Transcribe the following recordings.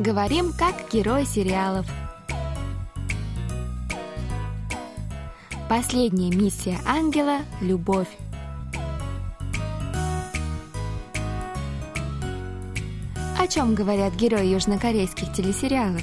Говорим как герои сериалов. Последняя миссия ангела – любовь. О чем говорят герои южнокорейских телесериалов?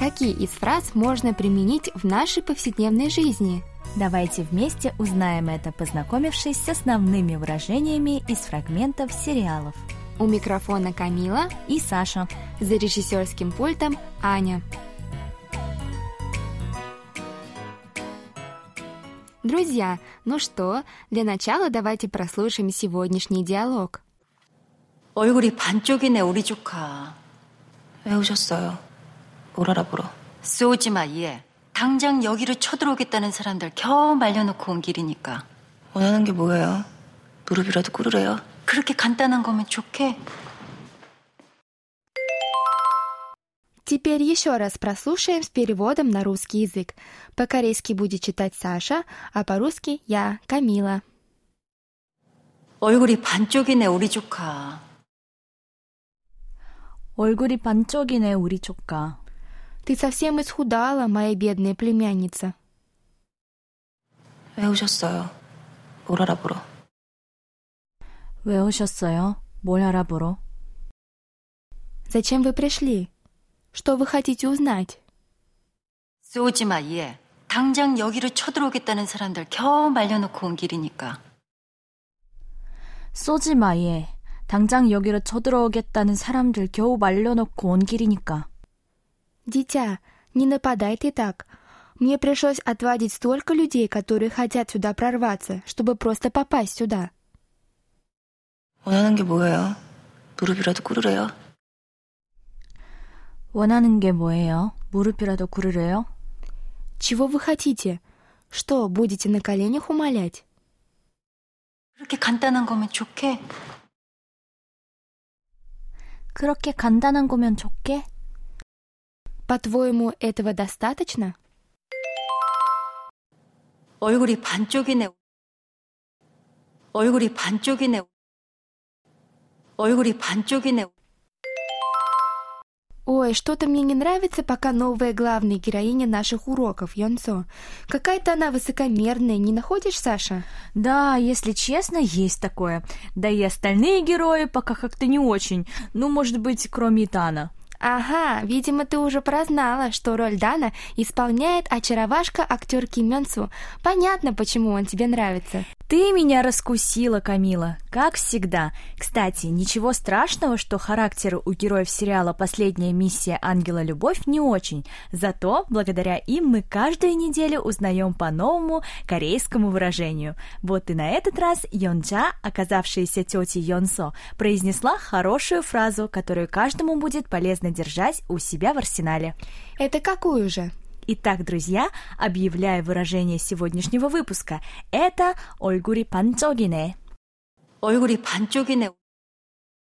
Какие из фраз можно применить в нашей повседневной жизни? Давайте вместе узнаем это, познакомившись с основными выражениями из фрагментов сериалов. У микрофона Камила и Саша. За режиссерским пультом Аня. Друзья, ну что, для начала давайте прослушаем сегодняшний диалог. 얼굴이 반쪽이네 우리 조카. 왜 오셨어요? 뭘 알아보러? 쏘지 마 얘. 당장 여기로 쳐들어오겠다는 사람들 겨우 말려놓고 온 길이니까. 원하는 게 뭐예요? 무릎이라도 꿇으래요. 그렇게 간단한 거면 좋게. Теперь еще раз прослушаем с переводом на русский язык. По-корейски будет читать Саша, а по-русски я, Камила. 얼굴이 반쪽이네 우리 조카. 얼굴이 반쪽이네 우리 조카. Ты совсем исхудала, моя бедная племянница. 왜 오셨어요? 뭘 알아보러? 왜 오셨어요? 뭘 알아보러? Зачем вы пришли? Что вы хотите узнать? 쏘지 마 얘. 당장 여기로 쳐들어오겠다는 사람들 겨우 말려놓고 온 길이니까. 쏘지 마 얘. 당장 여기로 쳐들어오겠다는 사람들 겨우 말려놓고 온 길이니까. Дитя, не нападай ты так. Мне пришлось отводить столько людей, которые хотят сюда прорваться, чтобы просто попасть сюда. 원하는 게 뭐예요? 무릎이라도 꿇으래요. 원하는 게 뭐예요? 무릎이라도 꿇으래요? Чего вы хотите? Что, будете на коленях умолять? 그렇게 간단한 거면 좋게. 그렇게 간단한 거면 좋게? По-твоему, этого достаточно? 얼굴이 반쪽이네. 얼굴이 반쪽이네. 얼굴이 반쪽이네. Ой, что-то мне не нравится пока новая главная героиня наших уроков, Йонсо. Какая-то она высокомерная, не находишь, Саша? Да, если честно, есть такое. Да и остальные герои пока как-то не очень. Ну, может быть, кроме Итана. Ага, видимо, ты уже прознала, что роль Дана исполняет очаровашка актер Ким Мён Су. Понятно, почему он тебе нравится. Ты меня раскусила, Камила, как всегда. Кстати, ничего страшного, что характеры у героев сериала «Последняя миссия Ангела Любовь» не очень. Зато благодаря им мы каждую неделю узнаем по новому корейскому выражению. Вот и на этот раз Йонджа, оказавшаяся тетей Йонсо, произнесла хорошую фразу, которую каждому будет полезно держать у себя в арсенале. Это какую же? Итак, друзья, объявляю выражение сегодняшнего выпуска. Это «Ольгури панцогине». «Ольгури панцогине».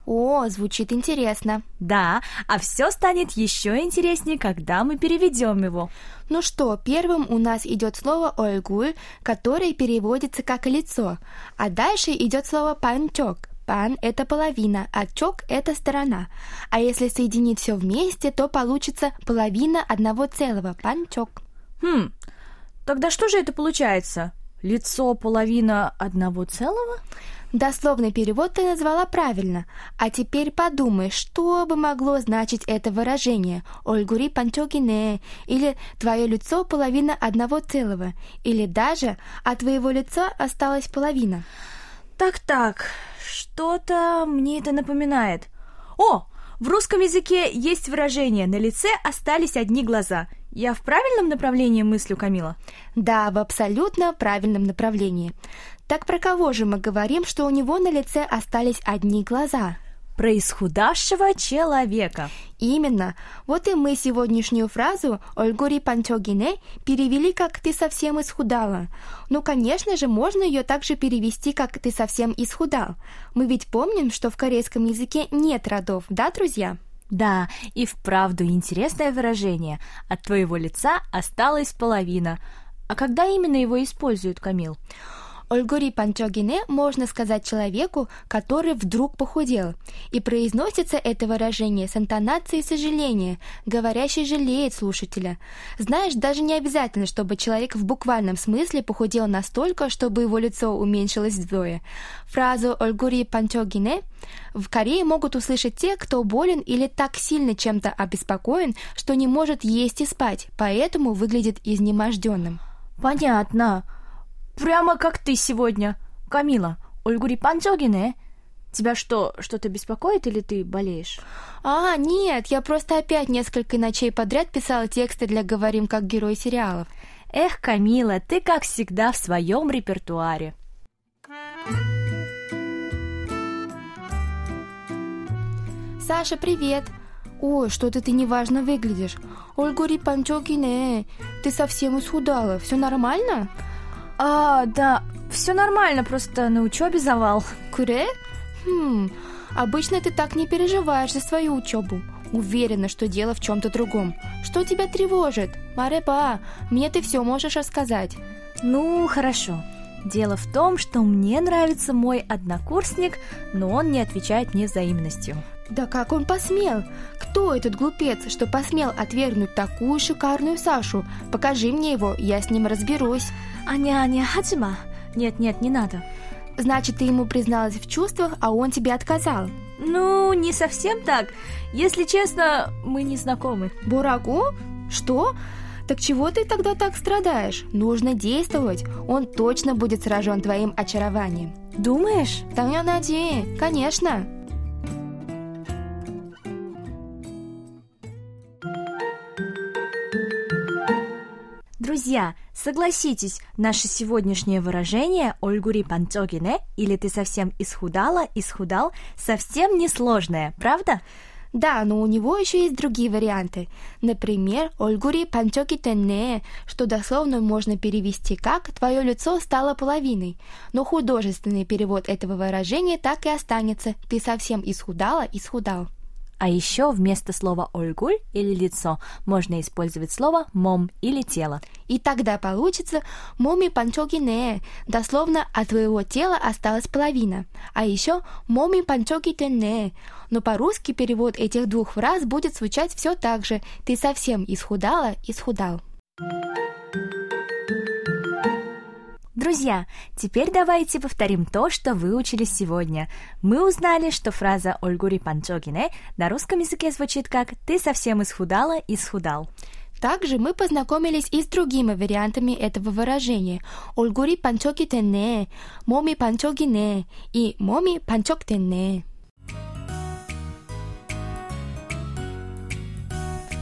О, звучит интересно. Да, а все станет еще интереснее, когда мы переведем его. Ну что, первым у нас идет слово «ольгуль», которое переводится как «лицо», а дальше идет слово «панчок», Пан – это половина, а чок – это сторона. А если соединить все вместе, то получится половина одного целого – панчок. Хм, тогда что же это получается? Лицо – половина одного целого? Дословный перевод ты назвала правильно. А теперь подумай, что бы могло значить это выражение «Ольгури панчокине» или «Твое лицо – половина одного целого» или даже «От твоего лица осталась половина». Так-так, что-то мне это напоминает. О, в русском языке есть выражение «на лице остались одни глаза». Я в правильном направлении мыслю, Камила? Да, в абсолютно правильном направлении. Так про кого же мы говорим, что у него на лице остались одни глаза? Про исхудавшего человека. Именно. Вот и мы сегодняшнюю фразу «Ольгури панчогине» перевели как «ты совсем исхудала». Ну, конечно же, можно ее также перевести как «ты совсем исхудал». Мы ведь помним, что в корейском языке нет родов, да, друзья? Да, и вправду интересное выражение. От твоего лица осталась половина. А когда именно его используют, Камил? Ольгури Панчогине можно сказать человеку, который вдруг похудел. И произносится это выражение с интонацией сожаления, говорящий жалеет слушателя. Знаешь, даже не обязательно, чтобы человек в буквальном смысле похудел настолько, чтобы его лицо уменьшилось вдвое. Фразу «Ольгури Панчогине» в Корее могут услышать те, кто болен или так сильно чем-то обеспокоен, что не может есть и спать, поэтому выглядит изнеможденным. Понятно. Прямо как ты сегодня. Камила, Ольгури Панчогине. Э? Тебя что, что-то беспокоит или ты болеешь? А, нет, я просто опять несколько ночей подряд писала тексты для «Говорим как герой сериалов». Эх, Камила, ты, как всегда, в своем репертуаре. Саша, привет! Ой, что-то ты неважно выглядишь. Ольгури Панчогине, э? ты совсем исхудала. Все нормально? А, да, все нормально, просто на учебе завал. Куре? Хм, обычно ты так не переживаешь за свою учебу. Уверена, что дело в чем-то другом. Что тебя тревожит? Марепа, мне ты все можешь рассказать. Ну, хорошо. Дело в том, что мне нравится мой однокурсник, но он не отвечает мне взаимностью. Да как он посмел? Кто этот глупец, что посмел отвергнуть такую шикарную Сашу? Покажи мне его, я с ним разберусь. Аня, Аня, хаджима. Нет, нет, не надо. Значит, ты ему призналась в чувствах, а он тебе отказал. Ну, не совсем так. Если честно, мы не знакомы. Бурагу? Что? Так чего ты тогда так страдаешь? Нужно действовать. Он точно будет сражен твоим очарованием. Думаешь? Таньянади, конечно. Друзья, согласитесь, наше сегодняшнее выражение «Ольгури панцогине» или «ты совсем исхудала, исхудал» совсем несложное, правда? Да, но у него еще есть другие варианты. Например, «Ольгури панчоки тенне», что дословно можно перевести как «твое лицо стало половиной». Но художественный перевод этого выражения так и останется «ты совсем исхудала, исхудал». А еще вместо слова «ольгуль» или «лицо» можно использовать слово «мом» или «тело». И тогда получится «моми панчогине», дословно «от твоего тела осталась половина». А еще «моми панчоги тенне». Но по-русски перевод этих двух фраз будет звучать все так же «ты совсем исхудала, исхудал». Друзья, теперь давайте повторим то, что выучили сегодня. Мы узнали, что фраза «Ольгури панчогине» на русском языке звучит как «ты совсем исхудала, исхудал». Также мы познакомились и с другими вариантами этого выражения. «Ольгури панчоки тенне», «моми панчогине» и «моми панчок тенне».